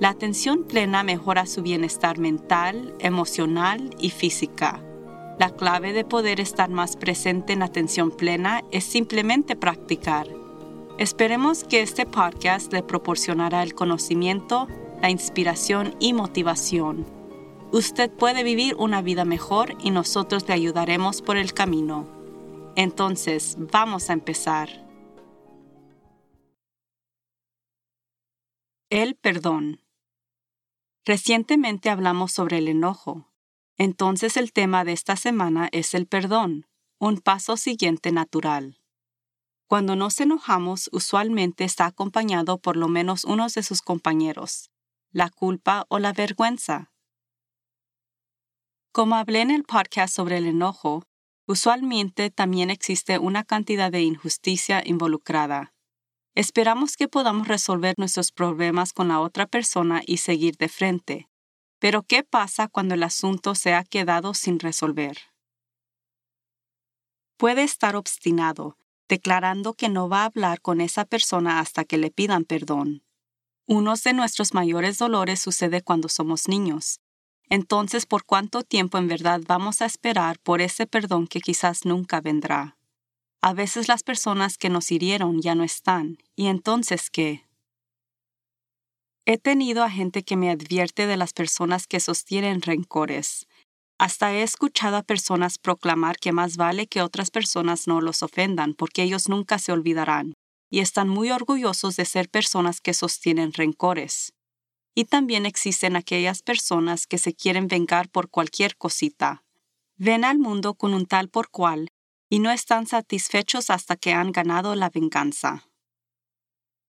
La atención plena mejora su bienestar mental, emocional y física. La clave de poder estar más presente en atención plena es simplemente practicar. Esperemos que este podcast le proporcionará el conocimiento, la inspiración y motivación. Usted puede vivir una vida mejor y nosotros le ayudaremos por el camino. Entonces, vamos a empezar. El perdón. Recientemente hablamos sobre el enojo. Entonces el tema de esta semana es el perdón, un paso siguiente natural. Cuando nos enojamos, usualmente está acompañado por lo menos uno de sus compañeros, la culpa o la vergüenza. Como hablé en el podcast sobre el enojo, usualmente también existe una cantidad de injusticia involucrada. Esperamos que podamos resolver nuestros problemas con la otra persona y seguir de frente. Pero ¿qué pasa cuando el asunto se ha quedado sin resolver? Puede estar obstinado, declarando que no va a hablar con esa persona hasta que le pidan perdón. Uno de nuestros mayores dolores sucede cuando somos niños. Entonces, ¿por cuánto tiempo en verdad vamos a esperar por ese perdón que quizás nunca vendrá? A veces las personas que nos hirieron ya no están, ¿y entonces qué? He tenido a gente que me advierte de las personas que sostienen rencores. Hasta he escuchado a personas proclamar que más vale que otras personas no los ofendan porque ellos nunca se olvidarán, y están muy orgullosos de ser personas que sostienen rencores. Y también existen aquellas personas que se quieren vengar por cualquier cosita. Ven al mundo con un tal por cual y no están satisfechos hasta que han ganado la venganza.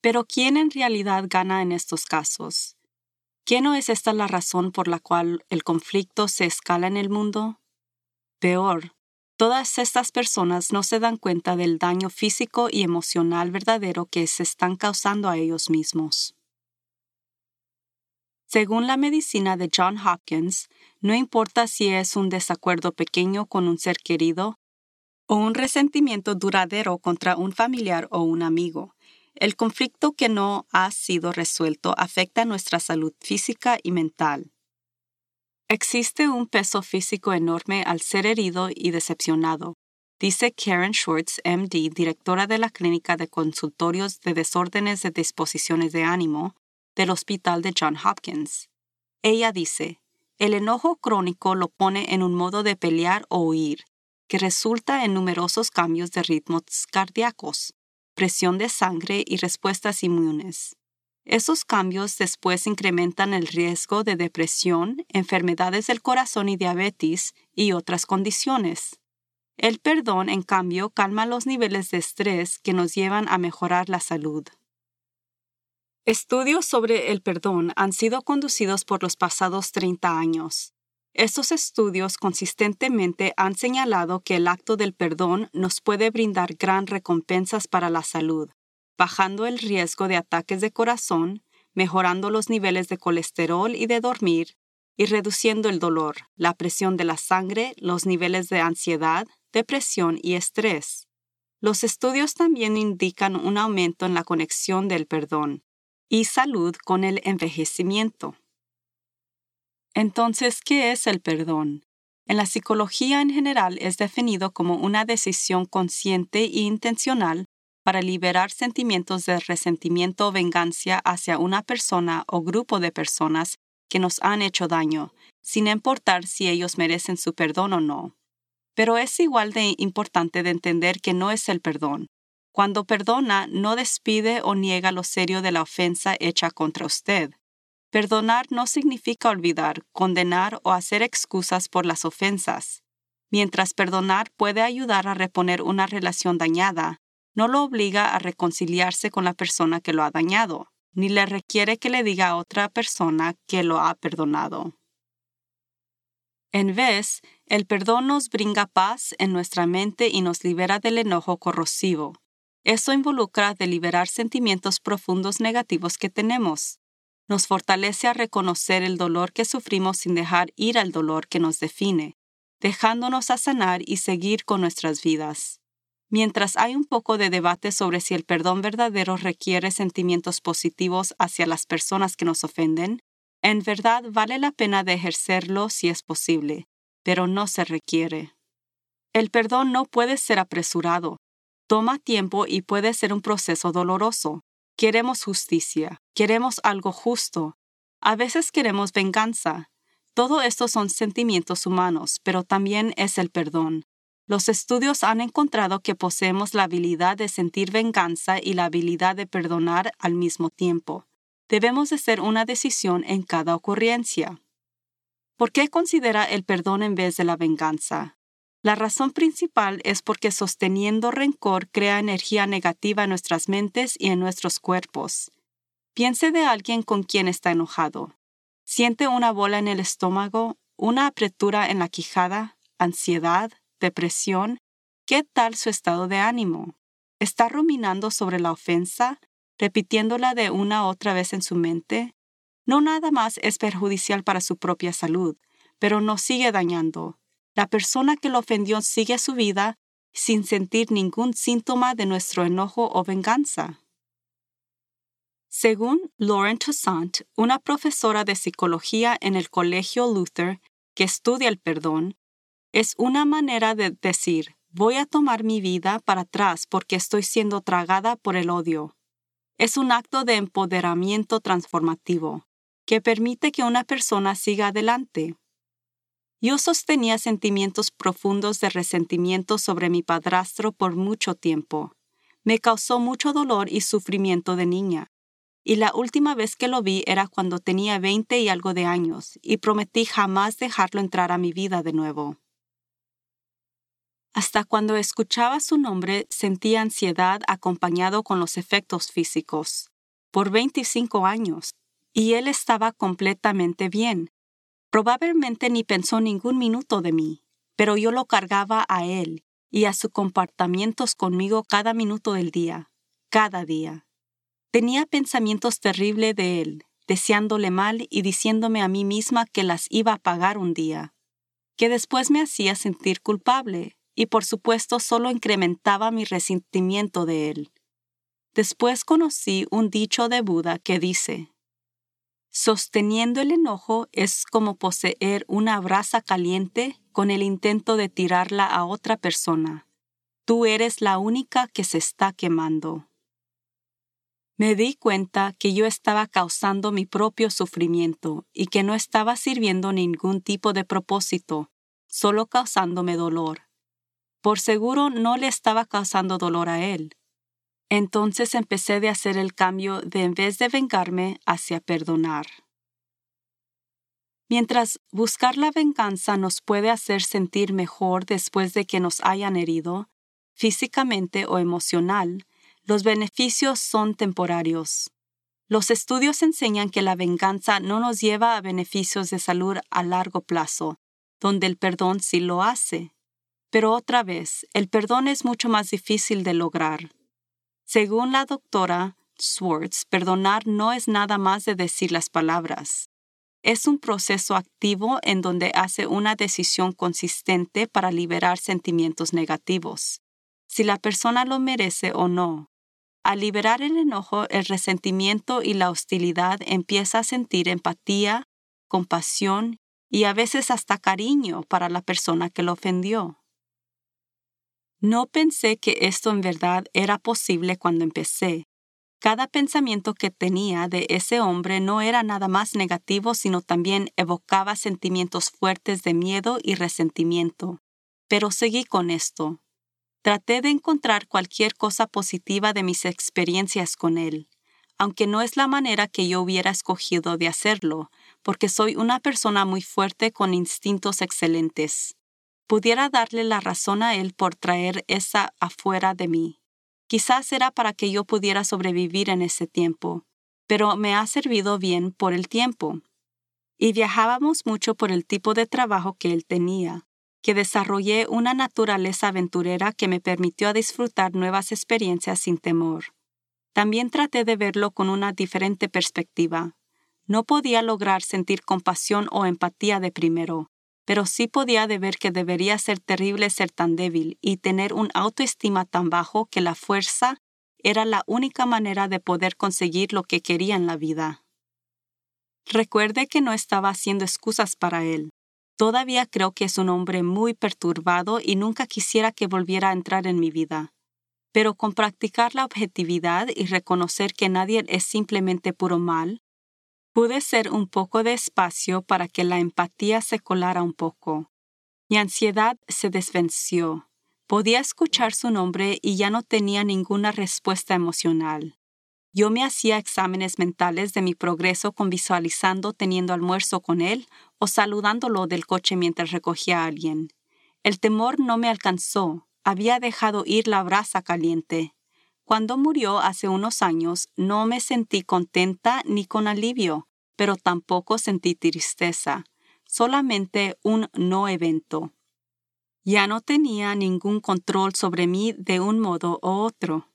Pero ¿quién en realidad gana en estos casos? ¿Qué no es esta la razón por la cual el conflicto se escala en el mundo? Peor, todas estas personas no se dan cuenta del daño físico y emocional verdadero que se están causando a ellos mismos. Según la medicina de John Hopkins, no importa si es un desacuerdo pequeño con un ser querido o un resentimiento duradero contra un familiar o un amigo. El conflicto que no ha sido resuelto afecta nuestra salud física y mental. Existe un peso físico enorme al ser herido y decepcionado, dice Karen Schwartz, MD, directora de la Clínica de Consultorios de Desórdenes de Disposiciones de Ánimo del Hospital de John Hopkins. Ella dice, el enojo crónico lo pone en un modo de pelear o huir, que resulta en numerosos cambios de ritmos cardíacos, presión de sangre y respuestas inmunes. Esos cambios después incrementan el riesgo de depresión, enfermedades del corazón y diabetes y otras condiciones. El perdón, en cambio, calma los niveles de estrés que nos llevan a mejorar la salud. Estudios sobre el perdón han sido conducidos por los pasados 30 años. Estos estudios consistentemente han señalado que el acto del perdón nos puede brindar gran recompensas para la salud, bajando el riesgo de ataques de corazón, mejorando los niveles de colesterol y de dormir, y reduciendo el dolor, la presión de la sangre, los niveles de ansiedad, depresión y estrés. Los estudios también indican un aumento en la conexión del perdón y salud con el envejecimiento. Entonces, ¿qué es el perdón? En la psicología en general es definido como una decisión consciente e intencional para liberar sentimientos de resentimiento o venganza hacia una persona o grupo de personas que nos han hecho daño, sin importar si ellos merecen su perdón o no. Pero es igual de importante de entender que no es el perdón. Cuando perdona, no despide o niega lo serio de la ofensa hecha contra usted. Perdonar no significa olvidar, condenar o hacer excusas por las ofensas. Mientras perdonar puede ayudar a reponer una relación dañada, no lo obliga a reconciliarse con la persona que lo ha dañado, ni le requiere que le diga a otra persona que lo ha perdonado. En vez, El perdón nos brinda paz en nuestra mente y nos libera del enojo corrosivo. Esto involucra deliberar sentimientos profundos negativos que tenemos. Nos fortalece a reconocer el dolor que sufrimos sin dejar ir al dolor que nos define, dejándonos a sanar y seguir con nuestras vidas. Mientras hay un poco de debate sobre si el perdón verdadero requiere sentimientos positivos hacia las personas que nos ofenden, en verdad vale la pena de ejercerlo si es posible, pero no se requiere. El perdón no puede ser apresurado. Toma tiempo y puede ser un proceso doloroso. Queremos justicia, queremos algo justo. A veces queremos venganza. Todo esto son sentimientos humanos, pero también es el perdón. Los estudios han encontrado que poseemos la habilidad de sentir venganza y la habilidad de perdonar al mismo tiempo. Debemos de hacer una decisión en cada ocurrencia. ¿Por qué considera el perdón en vez de la venganza? La razón principal es porque sosteniendo rencor crea energía negativa en nuestras mentes y en nuestros cuerpos. Piense de alguien con quien está enojado. Siente una bola en el estómago, una apretura en la quijada, ansiedad, depresión. ¿Qué tal su estado de ánimo? ¿Está ruminando sobre la ofensa, repitiéndola de una otra vez en su mente? No nada más es perjudicial para su propia salud, pero nos sigue dañando, la persona que lo ofendió sigue su vida sin sentir ningún síntoma de nuestro enojo o venganza. Según Lauren Toussaint, una profesora de psicología en el Colegio Luther que estudia el perdón, es una manera de decir, voy a tomar mi vida para atrás porque estoy siendo tragada por el odio. Es un acto de empoderamiento transformativo que permite que una persona siga adelante. Yo sostenía sentimientos profundos de resentimiento sobre mi padrastro por mucho tiempo. Me causó mucho dolor y sufrimiento de niña. Y la última vez que lo vi era cuando tenía veinte y algo de años, y prometí jamás dejarlo entrar a mi vida de nuevo. Hasta cuando escuchaba su nombre sentía ansiedad acompañado con los efectos físicos. Por 25 años. Y él estaba completamente bien, Probablemente ni pensó ningún minuto de mí, pero yo lo cargaba a él y a sus comportamientos conmigo cada minuto del día, cada día. Tenía pensamientos terribles de él, deseándole mal y diciéndome a mí misma que las iba a pagar un día, que después me hacía sentir culpable y por supuesto solo incrementaba mi resentimiento de él. Después conocí un dicho de Buda que dice, Sosteniendo el enojo es como poseer una brasa caliente con el intento de tirarla a otra persona. Tú eres la única que se está quemando. Me di cuenta que yo estaba causando mi propio sufrimiento y que no estaba sirviendo ningún tipo de propósito, solo causándome dolor. Por seguro no le estaba causando dolor a él, entonces empecé de hacer el cambio de en vez de vengarme hacia perdonar. Mientras buscar la venganza nos puede hacer sentir mejor después de que nos hayan herido, físicamente o emocional, los beneficios son temporarios. Los estudios enseñan que la venganza no nos lleva a beneficios de salud a largo plazo, donde el perdón sí lo hace. Pero otra vez, el perdón es mucho más difícil de lograr. Según la doctora Swartz, perdonar no es nada más de decir las palabras. Es un proceso activo en donde hace una decisión consistente para liberar sentimientos negativos, si la persona lo merece o no. Al liberar el enojo, el resentimiento y la hostilidad empieza a sentir empatía, compasión y a veces hasta cariño para la persona que lo ofendió. No pensé que esto en verdad era posible cuando empecé. Cada pensamiento que tenía de ese hombre no era nada más negativo, sino también evocaba sentimientos fuertes de miedo y resentimiento. Pero seguí con esto. Traté de encontrar cualquier cosa positiva de mis experiencias con él, aunque no es la manera que yo hubiera escogido de hacerlo, porque soy una persona muy fuerte con instintos excelentes pudiera darle la razón a él por traer esa afuera de mí. Quizás era para que yo pudiera sobrevivir en ese tiempo, pero me ha servido bien por el tiempo. Y viajábamos mucho por el tipo de trabajo que él tenía, que desarrollé una naturaleza aventurera que me permitió disfrutar nuevas experiencias sin temor. También traté de verlo con una diferente perspectiva. No podía lograr sentir compasión o empatía de primero, pero sí podía ver que debería ser terrible ser tan débil y tener un autoestima tan bajo que la fuerza era la única manera de poder conseguir lo que quería en la vida. Recuerde que no estaba haciendo excusas para él. Todavía creo que es un hombre muy perturbado y nunca quisiera que volviera a entrar en mi vida. Pero con practicar la objetividad y reconocer que nadie es simplemente puro mal, pude ser un poco de espacio para que la empatía se colara un poco. Mi ansiedad se desvenció. Podía escuchar su nombre y ya no tenía ninguna respuesta emocional. Yo me hacía exámenes mentales de mi progreso con visualizando teniendo almuerzo con él o saludándolo del coche mientras recogía a alguien. El temor no me alcanzó, había dejado ir la brasa caliente. Cuando murió hace unos años no me sentí contenta ni con alivio, pero tampoco sentí tristeza, solamente un no evento. Ya no tenía ningún control sobre mí de un modo u otro.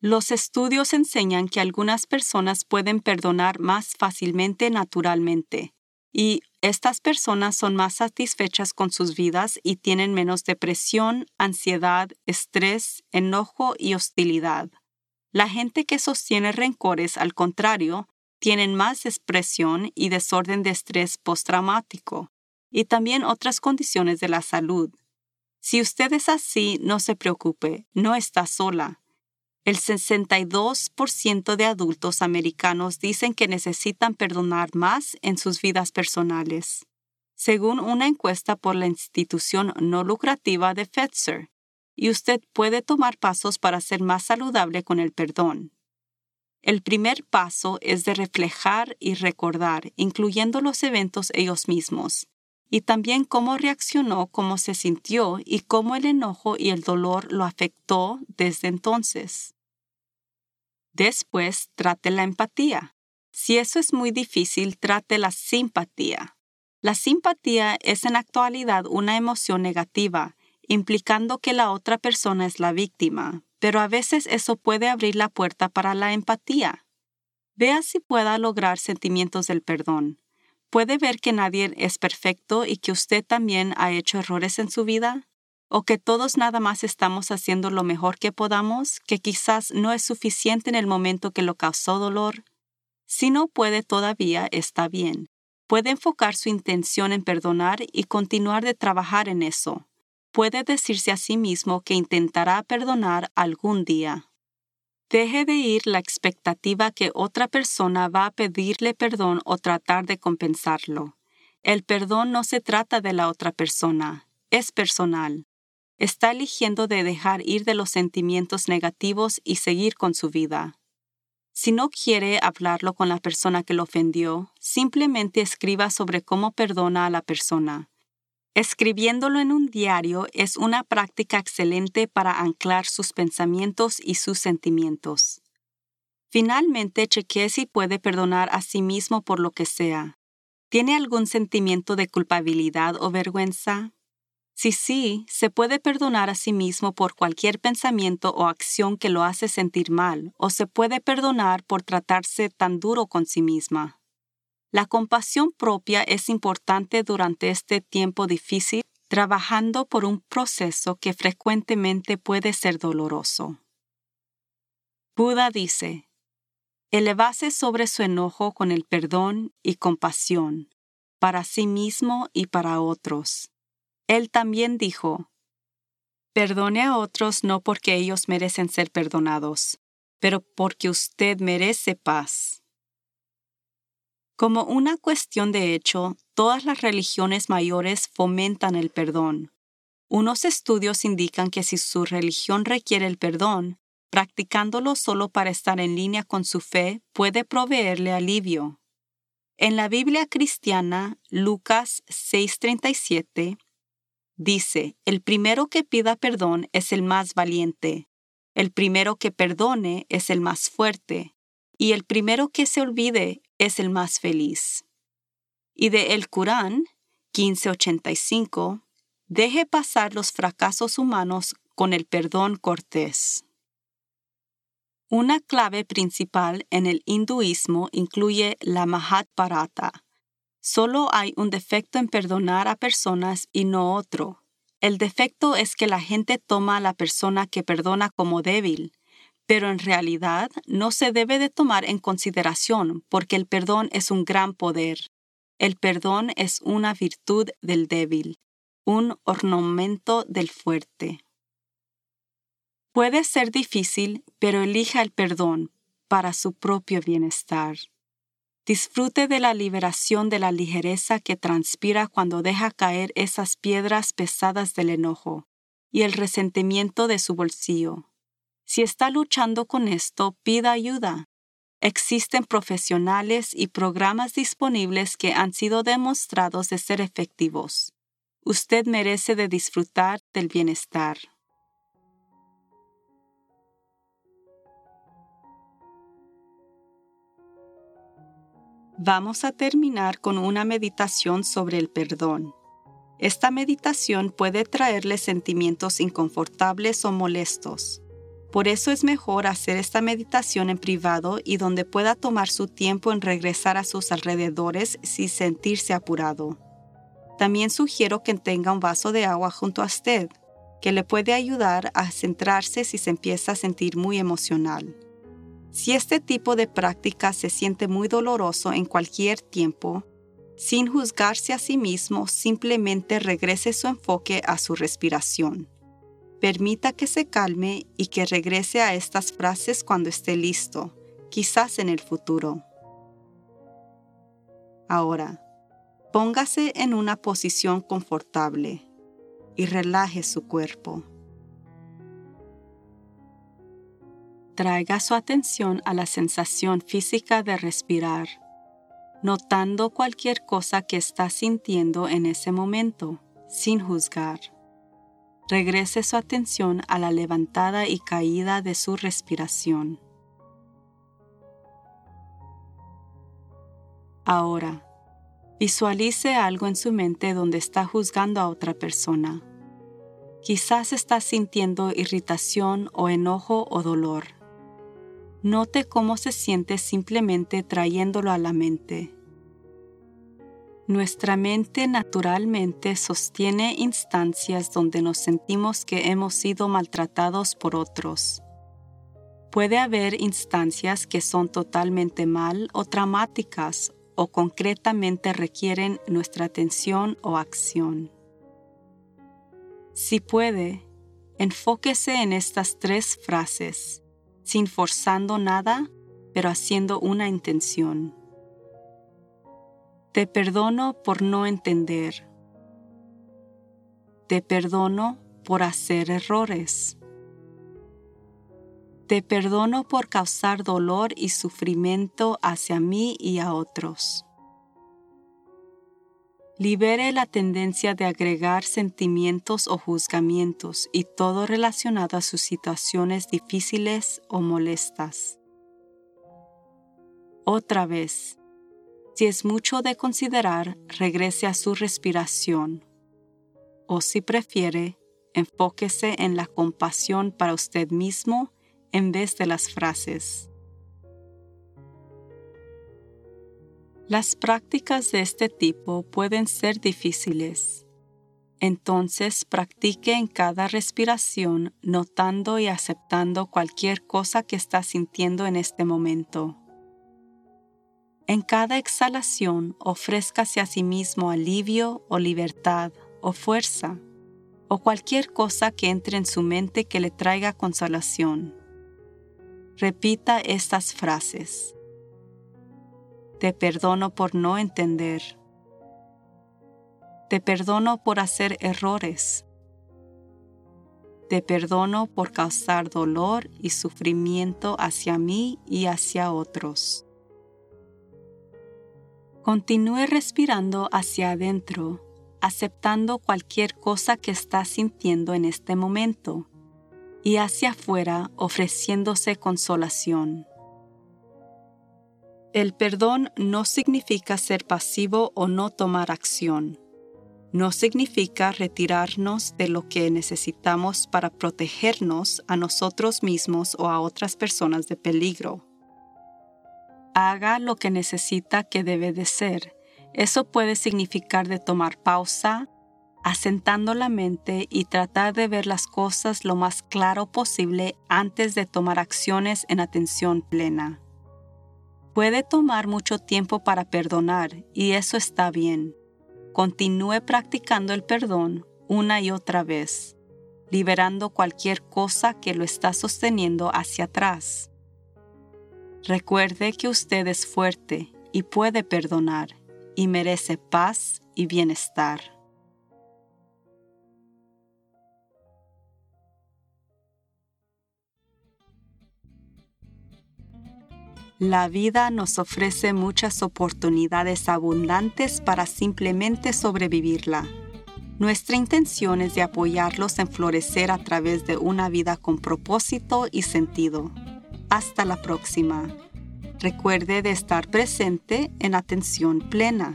Los estudios enseñan que algunas personas pueden perdonar más fácilmente naturalmente, y estas personas son más satisfechas con sus vidas y tienen menos depresión, ansiedad, estrés, enojo y hostilidad. La gente que sostiene rencores, al contrario, tienen más expresión y desorden de estrés postraumático, y también otras condiciones de la salud. Si usted es así, no se preocupe, no está sola. El 62% de adultos americanos dicen que necesitan perdonar más en sus vidas personales, según una encuesta por la institución no lucrativa de Fetzer, y usted puede tomar pasos para ser más saludable con el perdón. El primer paso es de reflejar y recordar, incluyendo los eventos ellos mismos, y también cómo reaccionó, cómo se sintió y cómo el enojo y el dolor lo afectó desde entonces. Después, trate la empatía. Si eso es muy difícil, trate la simpatía. La simpatía es en actualidad una emoción negativa, implicando que la otra persona es la víctima, pero a veces eso puede abrir la puerta para la empatía. Vea si pueda lograr sentimientos del perdón. ¿Puede ver que nadie es perfecto y que usted también ha hecho errores en su vida? O que todos nada más estamos haciendo lo mejor que podamos, que quizás no es suficiente en el momento que lo causó dolor. Si no puede todavía, está bien. Puede enfocar su intención en perdonar y continuar de trabajar en eso. Puede decirse a sí mismo que intentará perdonar algún día. Deje de ir la expectativa que otra persona va a pedirle perdón o tratar de compensarlo. El perdón no se trata de la otra persona, es personal está eligiendo de dejar ir de los sentimientos negativos y seguir con su vida. Si no quiere hablarlo con la persona que lo ofendió, simplemente escriba sobre cómo perdona a la persona. Escribiéndolo en un diario es una práctica excelente para anclar sus pensamientos y sus sentimientos. Finalmente, chequee si puede perdonar a sí mismo por lo que sea. ¿Tiene algún sentimiento de culpabilidad o vergüenza? Si sí, se puede perdonar a sí mismo por cualquier pensamiento o acción que lo hace sentir mal, o se puede perdonar por tratarse tan duro con sí misma. La compasión propia es importante durante este tiempo difícil, trabajando por un proceso que frecuentemente puede ser doloroso. Buda dice, elevase sobre su enojo con el perdón y compasión, para sí mismo y para otros él también dijo, Perdone a otros no porque ellos merecen ser perdonados, pero porque usted merece paz. Como una cuestión de hecho, todas las religiones mayores fomentan el perdón. Unos estudios indican que si su religión requiere el perdón, practicándolo solo para estar en línea con su fe puede proveerle alivio. En la Biblia cristiana, Lucas 6:37, Dice, el primero que pida perdón es el más valiente, el primero que perdone es el más fuerte, y el primero que se olvide es el más feliz. Y de El Corán 1585 Deje pasar los fracasos humanos con el perdón cortés. Una clave principal en el hinduismo incluye la Mahabharata. Solo hay un defecto en perdonar a personas y no otro. El defecto es que la gente toma a la persona que perdona como débil, pero en realidad no se debe de tomar en consideración porque el perdón es un gran poder. El perdón es una virtud del débil, un ornamento del fuerte. Puede ser difícil, pero elija el perdón para su propio bienestar. Disfrute de la liberación de la ligereza que transpira cuando deja caer esas piedras pesadas del enojo y el resentimiento de su bolsillo. Si está luchando con esto, pida ayuda. Existen profesionales y programas disponibles que han sido demostrados de ser efectivos. Usted merece de disfrutar del bienestar. Vamos a terminar con una meditación sobre el perdón. Esta meditación puede traerle sentimientos inconfortables o molestos. Por eso es mejor hacer esta meditación en privado y donde pueda tomar su tiempo en regresar a sus alrededores sin sentirse apurado. También sugiero que tenga un vaso de agua junto a usted, que le puede ayudar a centrarse si se empieza a sentir muy emocional. Si este tipo de práctica se siente muy doloroso en cualquier tiempo, sin juzgarse a sí mismo, simplemente regrese su enfoque a su respiración. Permita que se calme y que regrese a estas frases cuando esté listo, quizás en el futuro. Ahora, póngase en una posición confortable y relaje su cuerpo. Traiga su atención a la sensación física de respirar, notando cualquier cosa que está sintiendo en ese momento, sin juzgar regrese su atención a la levantada y caída de su respiración. Ahora, visualice algo en su mente donde está juzgando a otra persona. Quizás está sintiendo irritación o enojo o dolor. Note cómo se siente simplemente trayéndolo a la mente. Nuestra mente naturalmente sostiene instancias donde nos sentimos que hemos sido maltratados por otros. Puede haber instancias que son totalmente mal o traumáticas o concretamente requieren nuestra atención o acción. Si puede, enfóquese en estas tres frases, sin forzando nada, pero haciendo una intención. Te perdono por no entender. Te perdono por hacer errores. Te perdono por causar dolor y sufrimiento hacia mí y a otros. Libere la tendencia de agregar sentimientos o juzgamientos y todo relacionado a sus situaciones difíciles o molestas. Otra vez, si es mucho de considerar, regrese a su respiración. O si prefiere, enfóquese en la compasión para usted mismo en vez de las frases. Las prácticas de este tipo pueden ser difíciles. Entonces practique en cada respiración notando y aceptando cualquier cosa que está sintiendo en este momento. En cada exhalación ofrézcase a sí mismo alivio o libertad o fuerza o cualquier cosa que entre en su mente que le traiga consolación. Repita estas frases. Te perdono por no entender. Te perdono por hacer errores. Te perdono por causar dolor y sufrimiento hacia mí y hacia otros. Continúe respirando hacia adentro, aceptando cualquier cosa que está sintiendo en este momento y hacia afuera ofreciéndose consolación. El perdón no significa ser pasivo o no tomar acción. no significa retirarnos de lo que necesitamos para protegernos a nosotros mismos o a otras personas de peligro. Haga lo que necesita que debe de ser. Eso puede significar de tomar pausa, asentando la mente y tratar de ver las cosas lo más claro posible antes de tomar acciones en atención plena. Puede tomar mucho tiempo para perdonar y eso está bien. Continúe practicando el perdón una y otra vez, liberando cualquier cosa que lo está sosteniendo hacia atrás. Recuerde que usted es fuerte y puede perdonar y merece paz y bienestar. La vida nos ofrece muchas oportunidades abundantes para simplemente sobrevivirla. Nuestra intención es de apoyarlos en florecer a través de una vida con propósito y sentido. Hasta la próxima. Recuerde de estar presente en atención plena.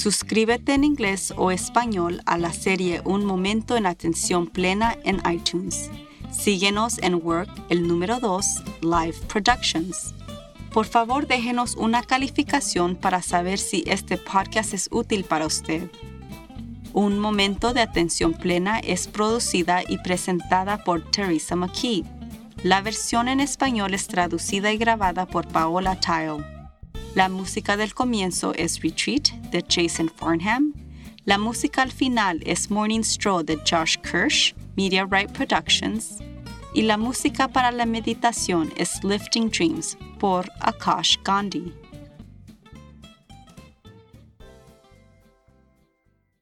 Suscríbete en inglés o español a la serie Un Momento en Atención Plena en iTunes. Síguenos en Work, el número 2, Live Productions. Por favor, déjenos una calificación para saber si este podcast es útil para usted. Un momento de atención plena es producida y presentada por Teresa McKee. La versión en español es traducida y grabada por Paola Tile. La música del comienzo es Retreat de Jason Farnham. La música al final es Morning Stroll de Josh Kirsch Media Right Productions, y la música para la meditación es Lifting Dreams por Akash Gandhi.